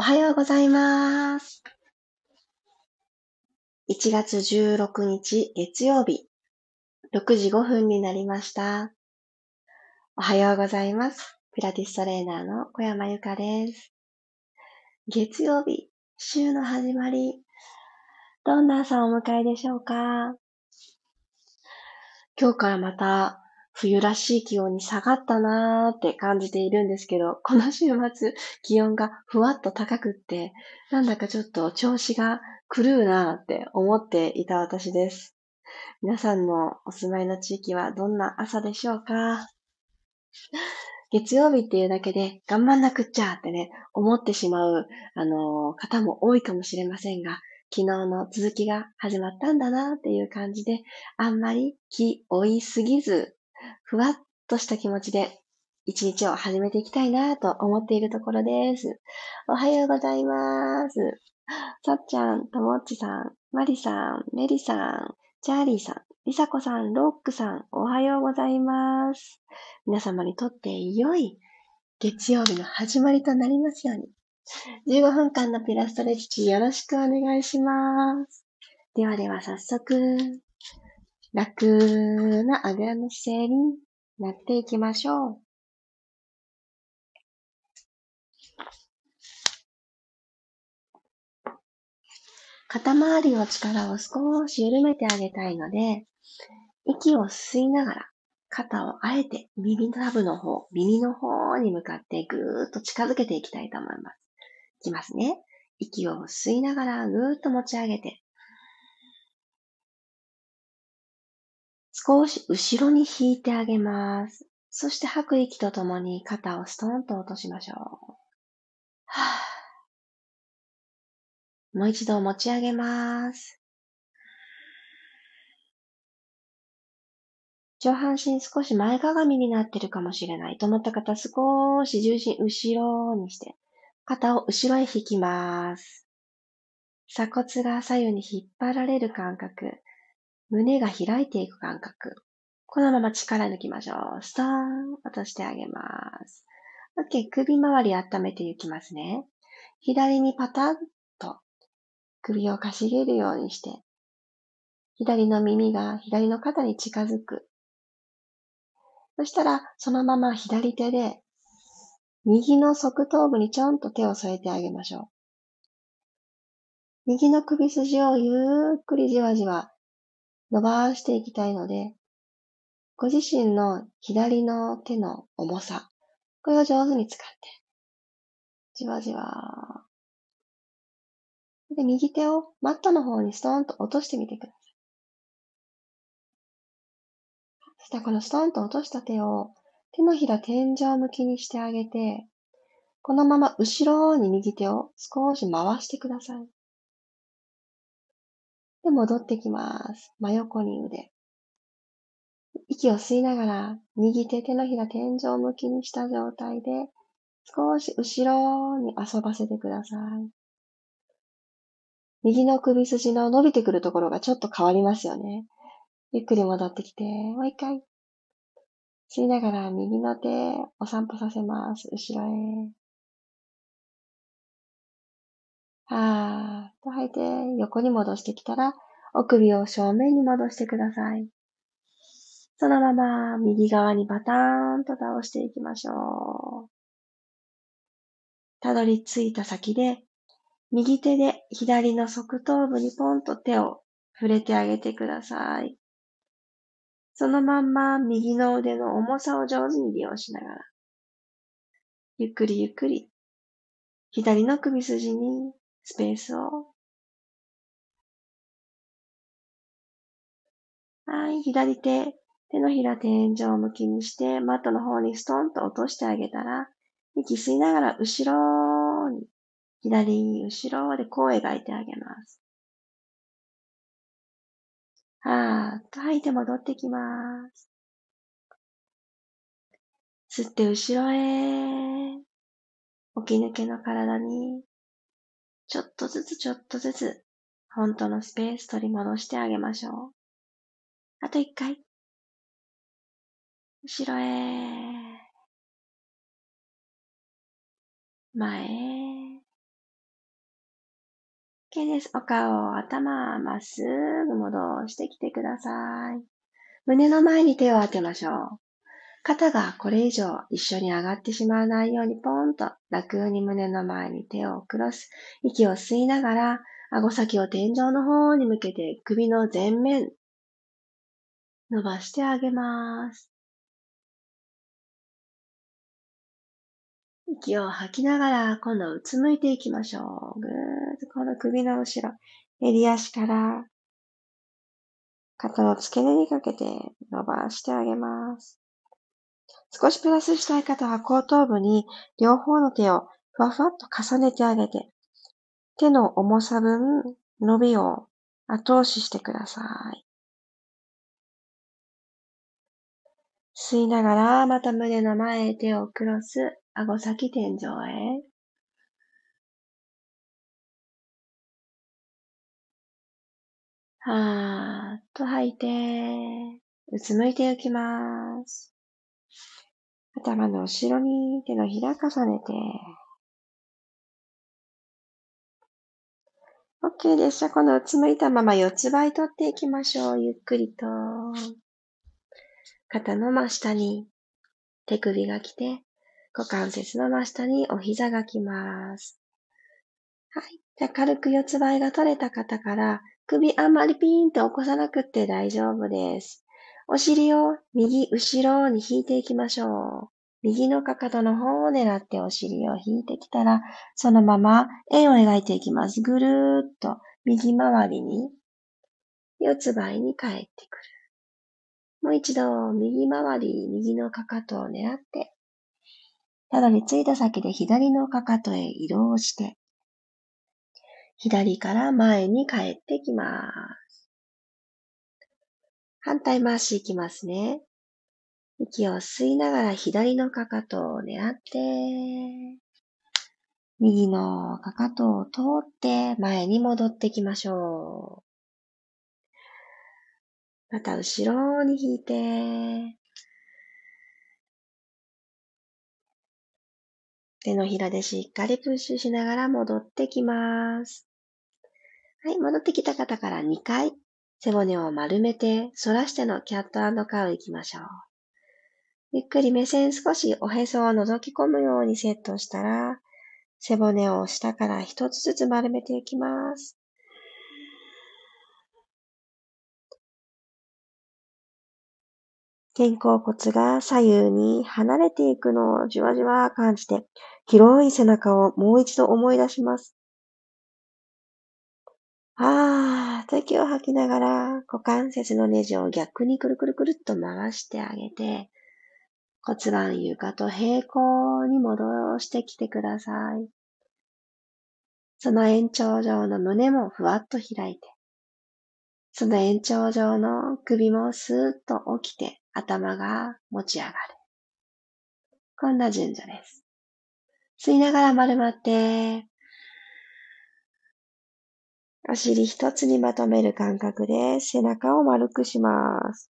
おはようございます。1月16日月曜日、6時5分になりました。おはようございます。ピラティストレーナーの小山由かです。月曜日、週の始まり、どんな朝をお迎えでしょうか？今日からまた冬らしい気温に下がったなーって感じているんですけど、この週末気温がふわっと高くって、なんだかちょっと調子が狂うなーって思っていた私です。皆さんのお住まいの地域はどんな朝でしょうか？月曜日っていうだけで頑張んなくっちゃってね、思ってしまう、あのー、方も多いかもしれませんが、昨日の続きが始まったんだなっていう感じで、あんまり気負いすぎず、ふわっとした気持ちで一日を始めていきたいなと思っているところです。おはようございます。さっちゃん、ともっちさん、まりさん、めりさん、チャーリーさん、りさこさん、ロックさん、おはようございます。皆様にとって良い月曜日の始まりとなりますように。15分間のピラストレッチよろしくお願いします。ではでは早速、楽なあぐらの姿勢になっていきましょう。肩周りの力を少し緩めてあげたいので、息を吸いながら肩をあえて耳たぶの方、耳の方に向かってぐーっと近づけていきたいと思います。いきますね。息を吸いながらぐーっと持ち上げて、少し後ろに引いてあげます。そして吐く息とともに肩をストンと落としましょう。は ぁもう一度持ち上げます。上半身少し前かがみになってるかもしれないと思った方、少し重心後ろにして、肩を後ろへ引きます。鎖骨が左右に引っ張られる感覚。胸が開いていく感覚。このまま力抜きましょう。ストーン落としてあげます。OK。首周り温めていきますね。左にパタッと首をかしげるようにして、左の耳が左の肩に近づく。そしたら、そのまま左手で、右の側頭部にちょんと手を添えてあげましょう。右の首筋をゆっくりじわじわ伸ばしていきたいので、ご自身の左の手の重さ、これを上手に使って、じわじわ。で、右手をマットの方にストーンと落としてみてください。そしたらこのストーンと落とした手を手のひら天井向きにしてあげて、このまま後ろに右手を少し回してください。で、戻ってきます。真横に腕。息を吸いながら、右手手のひら天井向きにした状態で、少し後ろに遊ばせてください。右の首筋の伸びてくるところがちょっと変わりますよね。ゆっくり戻ってきて、もう一回。吸いながら右の手お散歩させます。後ろへ。はーっと吐いて、横に戻してきたら、お首を正面に戻してください。そのまま右側にバターンと倒していきましょう。たどり着いた先で、右手で左の側頭部にポンと手を触れてあげてください。そのまんま右の腕の重さを上手に利用しながら、ゆっくりゆっくり、左の首筋にスペースを。はい、左手、手のひら天井を向きにして、マットの方にストンと落としてあげたら、息吸いながら後ろに、左、後ろでこう描いてあげます。はーっと吐いて戻ってきます。吸って後ろへ、起き抜けの体にちょっとずつちょっとずつ、本当のスペース取り戻してあげましょう。あと一回。後ろへ。前へ。OK です。お顔、頭、まっすぐ戻してきてください。胸の前に手を当てましょう。肩がこれ以上一緒に上がってしまわないようにポンと楽に胸の前に手をクロス。息を吸いながら、顎先を天井の方に向けて首の前面伸ばしてあげます。息を吐きながら今度うつむいていきましょう。ぐーっとこの首の後ろ、襟足から肩の付け根にかけて伸ばしてあげます。少しプラスしたい方は後頭部に両方の手をふわふわっと重ねてあげて、手の重さ分伸びを後押ししてください。吸いながら、また胸の前へ手をクロス、顎先天井へ。はーっと吐いて、うつむいていきます。頭の後ろに手のひら重ねて。OK です。じゃ、このうつむいたまま四つ倍取っていきましょう。ゆっくりと。肩の真下に手首が来て、股関節の真下にお膝が来ます。はい。じゃあ、軽く四つ倍が取れた方から、首あんまりピーンと起こさなくって大丈夫です。お尻を右後ろに引いていきましょう。右のかかとの方を狙ってお尻を引いてきたら、そのまま円を描いていきます。ぐるーっと右回りに四つ倍に帰ってくる。もう一度右回り、右のかかとを狙って、たどり着いた先で左のかかとへ移動して、左から前に帰ってきます。反対回しいきますね。息を吸いながら左のかかとを狙って、右のかかとを通って前に戻ってきましょう。また後ろに引いて、手のひらでしっかりプッシュしながら戻ってきます。はい、戻ってきた方から2回背骨を丸めて反らしてのキャットカウ行きましょう。ゆっくり目線少しおへそを覗き込むようにセットしたら、背骨を下から一つずつ丸めていきます。肩甲骨が左右に離れていくのをじわじわ感じて、広い背中をもう一度思い出します。ああ、息を吐きながら股関節のネジを逆にくるくるくるっと回してあげて、骨盤床と平行に戻してきてください。その延長上の胸もふわっと開いて、その延長上の首もスーッと起きて頭が持ち上がる。こんな順序です。吸いながら丸まって、お尻一つにまとめる感覚で背中を丸くします。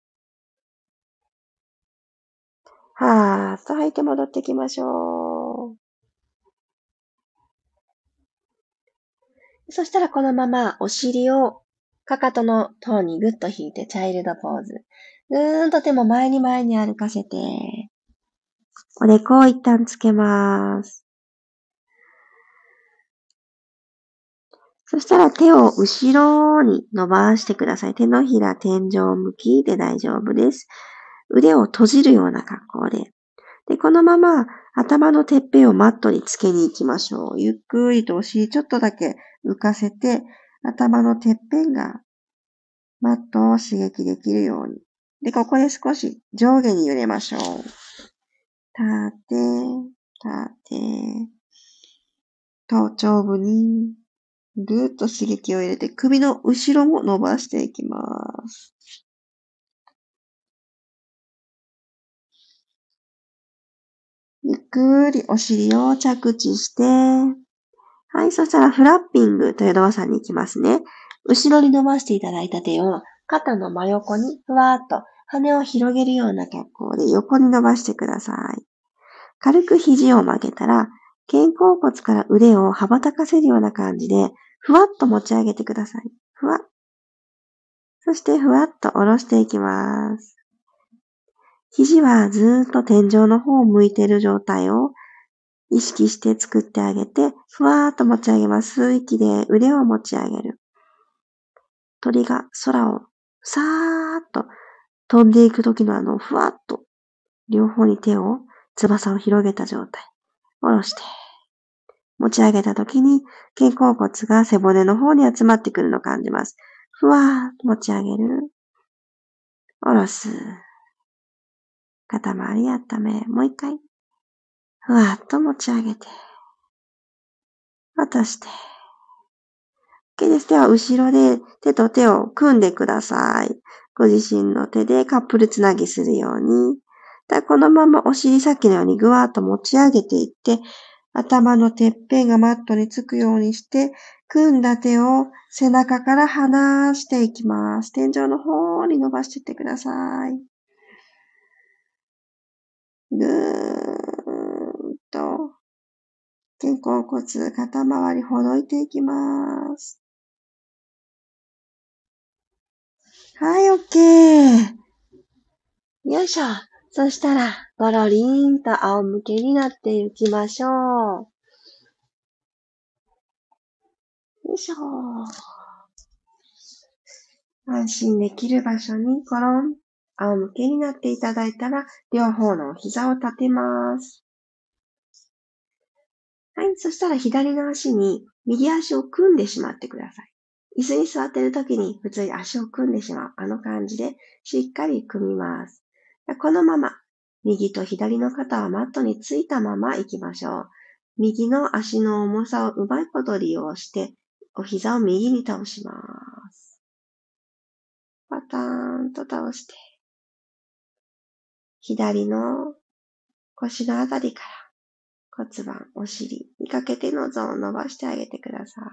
はーっと吐いて戻ってきましょう。そしたらこのままお尻をかかとの塔にぐっと引いてチャイルドポーズ。ぐーんと手も前に前に歩かせて、おでこを一旦つけます。そしたら手を後ろに伸ばしてください。手のひら天井向きで大丈夫です。腕を閉じるような格好で。で、このまま頭のてっぺんをマットにつけに行きましょう。ゆっくりとお尻ちょっとだけ浮かせて、頭のてっぺんがマットを刺激できるように。で、ここで少し上下に揺れましょう。立て、立て、頭頂部にぐーっと刺激を入れて首の後ろも伸ばしていきます。ゆっくりお尻を着地して、はい、そしたらフラッピングという動作に行きますね。後ろに伸ばしていただいた手を肩の真横にふわーっと羽を広げるような格好で横に伸ばしてください。軽く肘を曲げたら肩甲骨から腕を羽ばたかせるような感じで、ふわっと持ち上げてください。ふわ。そしてふわっと下ろしていきます。肘はずっと天井の方を向いている状態を意識して作ってあげて、ふわーっと持ち上げます。吸う息で腕を持ち上げる。鳥が空をさーっと飛んでいくときのあの、ふわっと、両方に手を、翼を広げた状態。下ろして。持ち上げたときに、肩甲骨が背骨の方に集まってくるのを感じます。ふわーっと持ち上げる。下ろす。肩周り温め。もう一回。ふわっと持ち上げて。落として。OK です。では、後ろで手と手を組んでください。ご自身の手でカップルつなぎするように。このままお尻先のようにぐわーっと持ち上げていって、頭のてっぺんがマットにつくようにして、組んだ手を背中から離していきます。天井の方に伸ばしていってください。ぐーんと、肩甲骨、肩周りほどいていきます。はい、オッケー。よいしょ。そしたら、ゴロリーンと仰向けになっていきましょう。よいしょ。安心できる場所にコロン、仰向けになっていただいたら、両方の膝を立てます。はい。そしたら左の足に右足を組んでしまってください。椅子に座っている時に普通に足を組んでしまう。あの感じでしっかり組みます。このまま、右と左の肩はマットについたまま行きましょう。右の足の重さをうまいこと利用して、お膝を右に倒します。パターンと倒して、左の腰のあたりから骨盤、お尻にかけてのゾーンを伸ばしてあげてください。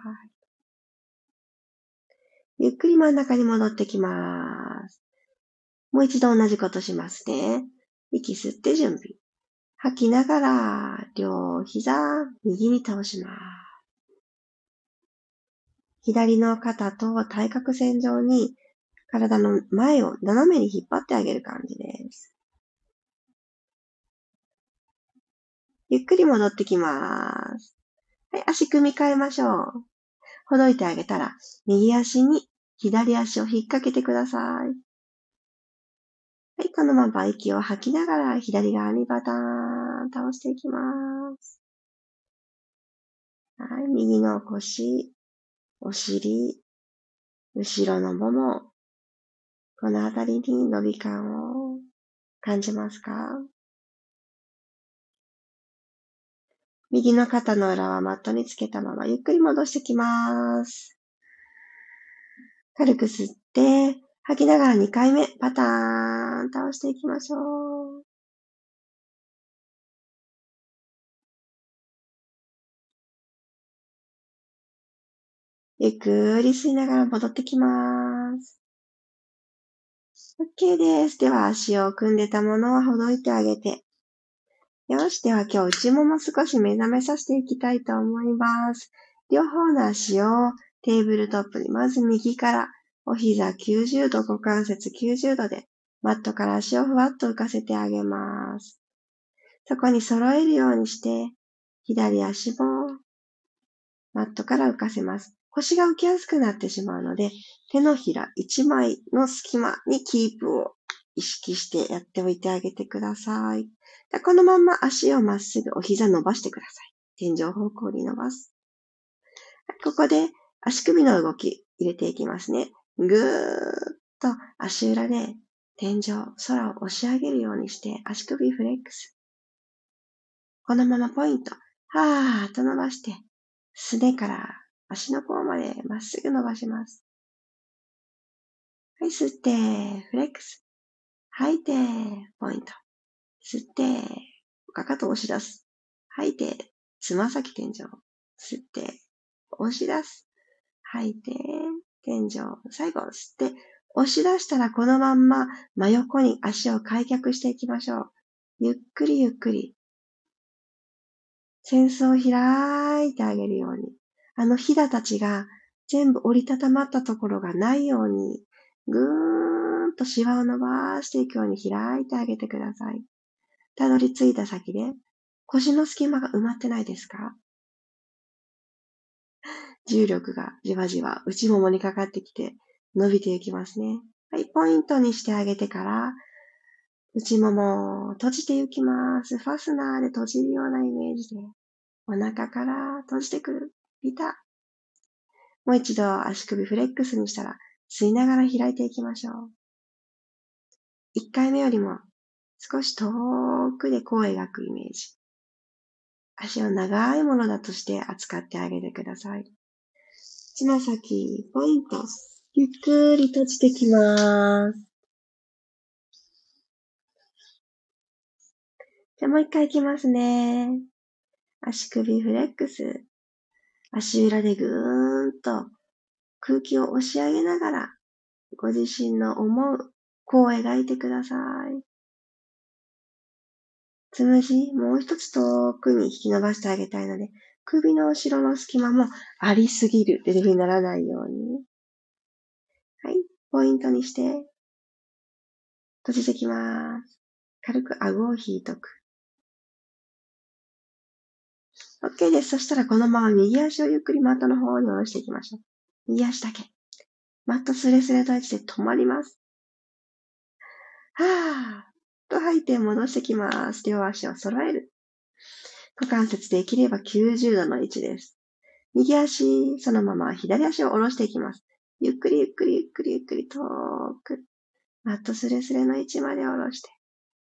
ゆっくり真ん中に戻ってきます。もう一度同じことしますね。息吸って準備。吐きながら、両膝、右に倒します。左の肩と対角線上に体の前を斜めに引っ張ってあげる感じです。ゆっくり戻ってきます。はい、足組み替えましょう。ほどいてあげたら、右足に左足を引っ掛けてください。はい、このまま息を吐きながら左側にバターン倒していきます。はい、右の腰、お尻、後ろのもも、このあたりに伸び感を感じますか？右の肩の裏はマットにつけたままゆっくり戻してきます。軽く吸って、吐きながら2回目、パターン倒していきましょう。ゆっくり吸いながら戻ってきます。OK です。では足を組んでたものはほどいてあげて、よし。では今日内もも少し目覚めさせていきたいと思います。両方の足をテーブルトップにまず右からお膝90度、股関節90度でマットから足をふわっと浮かせてあげます。そこに揃えるようにして左足もマットから浮かせます。腰が浮きやすくなってしまうので手のひら1枚の隙間にキープを意識してやっておいてあげてください。このまま足をまっすぐお膝伸ばしてください。天井方向に伸ばす。ここで足首の動き入れていきますね。ぐーっと足裏で天井、空を押し上げるようにして足首フレックス。このままポイント。はーっと伸ばして、すねから足の甲までまっすぐ伸ばします。はい、吸って、フレックス。吐いて、ポイント。吸って、かかと押し出す。吐いて、つま先天井。吸って、押し出す。吐いて、天井。最後、吸って、押し出したらこのまんま真横に足を開脚していきましょう。ゆっくりゆっくり。扇子を開いてあげるように。あのひだたちが全部折りたたまったところがないように、ぐーんとシワを伸ばしていくように開いてあげてください。たどり着いた先で、腰の隙間が埋まってないですか？重力がじわじわ内ももにかかってきて伸びていきますね。はい、ポイントにしてあげてから、内ももを閉じていきます。ファスナーで閉じるようなイメージで、お腹から閉じてくる。ピタ。もう一度足首フレックスにしたら、吸いながら開いていきましょう。一回目よりも少し遠くでこう描くイメージ。足を長いものだとして扱ってあげてください。つま先、ポイント。ゆっくり閉じてきます。じゃもう一回いきますね。足首フレックス。足裏でぐーんと空気を押し上げながら、ご自身の思う弧を描いてください。つむじ、もう一つ遠くに引き伸ばしてあげたいので、首の後ろの隙間もありすぎるっていう風にならないように。はい、ポイントにして、閉じてきます。軽く顎を引いとく。OK です。そしたらこのまま右足をゆっくりマットの方に下ろしていきましょう。右足だけ。マットスレスレと位置で止まります。はぁ。と吐いて戻してきます。両足を揃える。股関節できれば90度の位置です。右足、そのまま左足を下ろしていきます。ゆっくりゆっくりゆっくりゆっくり遠く。マットスレスレの位置まで下ろして。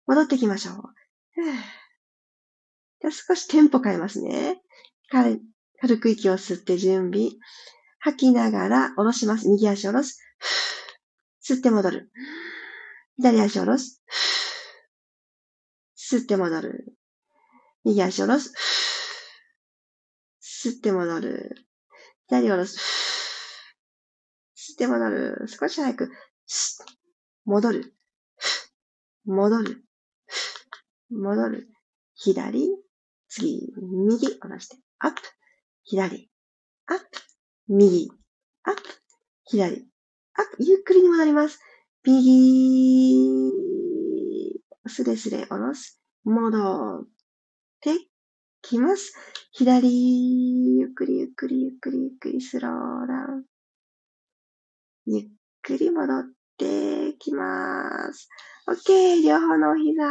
戻ってきましょう。じゃ少しテンポ変えますね。軽く息を吸って準備。吐きながら下ろします。右足下ろす。吸って戻る。左足下ろす。吸って戻る。右足下ろす。吸って戻る。左下ろす。吸って戻る。少し早く。戻る。戻る。戻る。左。次、右、下ろして、アップ、左、アップ、右、アップ、左、アップ、ゆっくりに戻ります。右、スレスレ下ろす。戻っきます。左、ゆっくりゆっくりゆっくりゆっくりスローダウン。ゆっくり戻ってきます。OK。両方のお膝、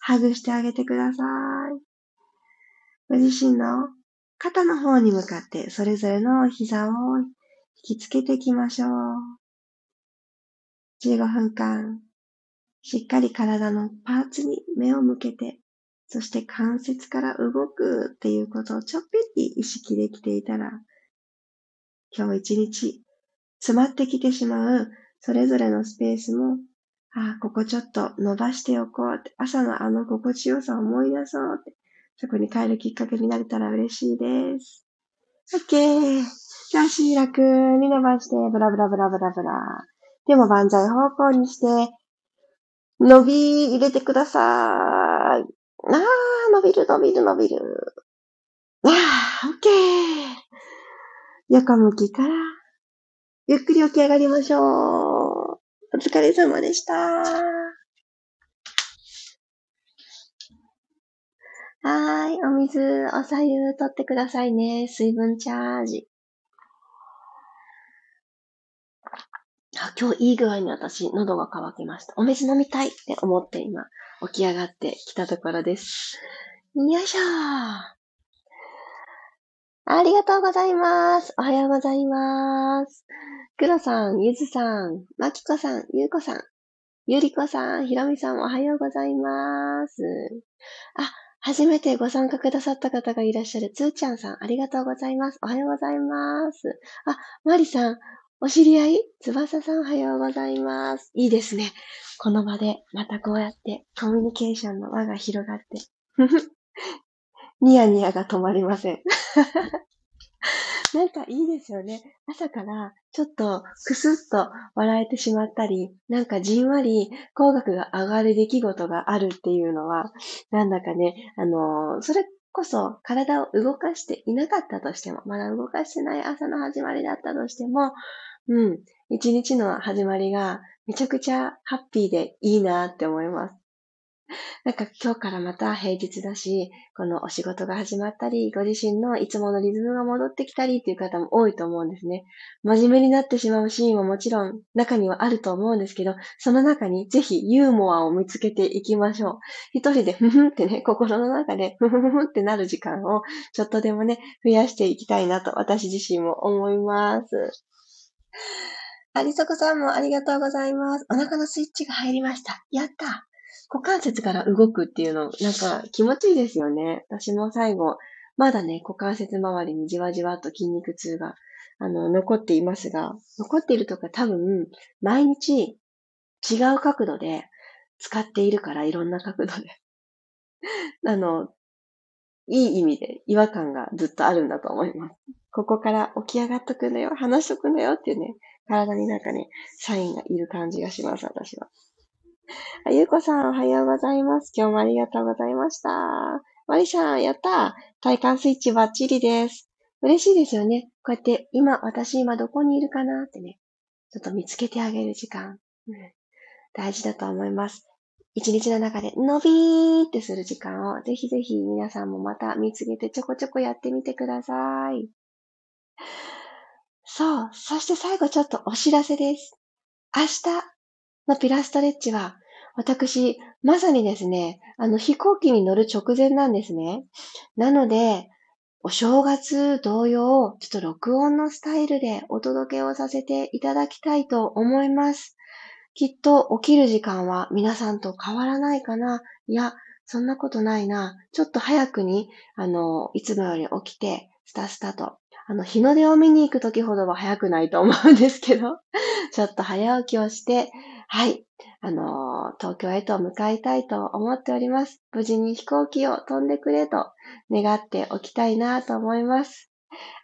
ハグしてあげてください。ご自身の肩の方に向かってそれぞれの膝を引きつけていきましょう。15分間、しっかり体のパーツに目を向けて、そして関節から動くっていうことをちょっぴり意識できていたら、今日一日詰まってきてしまうそれぞれのスペースも、ああ、ここちょっと伸ばしておこうって、朝のあの心地よさを思い出そうって、そこに帰るきっかけになれたら嬉しいです。OK。じゃあ足楽に伸ばして、ブラブラブラブラブラ。でも万歳方向にして、伸び入れてください。あー、伸びる伸びる伸びる。あー、OK。横向きから、ゆっくり起き上がりましょう。お疲れ様でした。はーい。お水、おさゆ取ってくださいね。水分チャージ。あ今日いい具合に私、喉が渇きました。お水飲みたいって思って今、起き上がってきたところです。よいしょ。ありがとうございます。おはようございます。黒さん、ゆずさん、まきこさん、ゆうこさん、ゆりこさん、ひろみさん、おはようございます。あ、初めてご参加くださった方がいらっしゃるつーちゃんさん、ありがとうございます。おはようございます。あ、まりさん、お知り合い？つばささん、おはようございます。いいですね。この場で、またこうやってコミュニケーションの輪が広がって。ニヤニヤが止まりません。なんかいいですよね。朝からちょっとクスッと笑えてしまったり、なんかじんわり口角が上がる出来事があるっていうのは、なんだかね、あの、それこそ体を動かしていなかったとしても、まだ動かしてない朝の始まりだったとしても、うん、一日の始まりがめちゃくちゃハッピーでいいなって思います。なんか今日からまた平日だし、このお仕事が始まったり、ご自身のいつものリズムが戻ってきたりっていう方も多いと思うんですね。真面目になってしまうシーンももちろん中にはあると思うんですけど、その中にぜひユーモアを見つけていきましょう。一人でふふってね、心の中でふふふふってなる時間をちょっとでもね、増やしていきたいなと私自身も思います。ありそこさんもありがとうございます。お腹のスイッチが入りました。やった股関節から動くっていうの、なんか気持ちいいですよね。私も最後、まだね、股関節周りにじわじわと筋肉痛が、あの、残っていますが、残っているとか多分、毎日違う角度で使っているから、いろんな角度で。あの、いい意味で違和感がずっとあるんだと思います。ここから起き上がっとくのよ、話しとくのよっていうね、体になんかね、サインがいる感じがします、私は。あゆうこさん、おはようございます。今日もありがとうございました。マリさん、やった体幹スイッチバッチリです。嬉しいですよね。こうやって、今、私今どこにいるかなってね、ちょっと見つけてあげる時間、うん、大事だと思います。一日の中で、のびーってする時間を、ぜひぜひ皆さんもまた見つけてちょこちょこやってみてください。そう。そして最後ちょっとお知らせです。明日、のピラストレッチは、私、まさにですね、あの飛行機に乗る直前なんですね。なので、お正月同様、ちょっと録音のスタイルでお届けをさせていただきたいと思います。きっと起きる時間は皆さんと変わらないかないや、そんなことないな。ちょっと早くに、あの、いつもより起きて、スタスタとあの、日の出を見に行くときほどは早くないと思うんですけど、ちょっと早起きをして、はい、あの、東京へと向かいたいと思っております。無事に飛行機を飛んでくれと願っておきたいなと思います。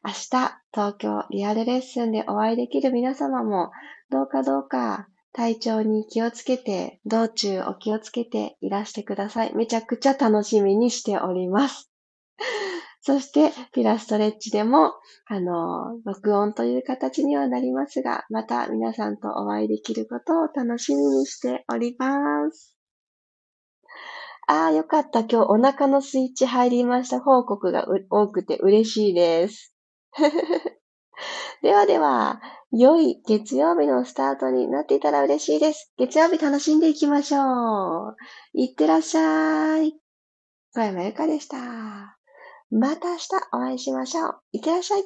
明日、東京リアルレッスンでお会いできる皆様も、どうかどうか体調に気をつけて、道中お気をつけていらしてください。めちゃくちゃ楽しみにしております。そして、ピラストレッチでも、あの、録音という形にはなりますが、また皆さんとお会いできることを楽しみにしております。ああ、よかった。今日お腹のスイッチ入りました報告が多くて嬉しいです。ではでは、良い月曜日のスタートになっていたら嬉しいです。月曜日楽しんでいきましょう。いってらっしゃい。小山由かでした。また明日お会いしましょう。いってらっしゃい。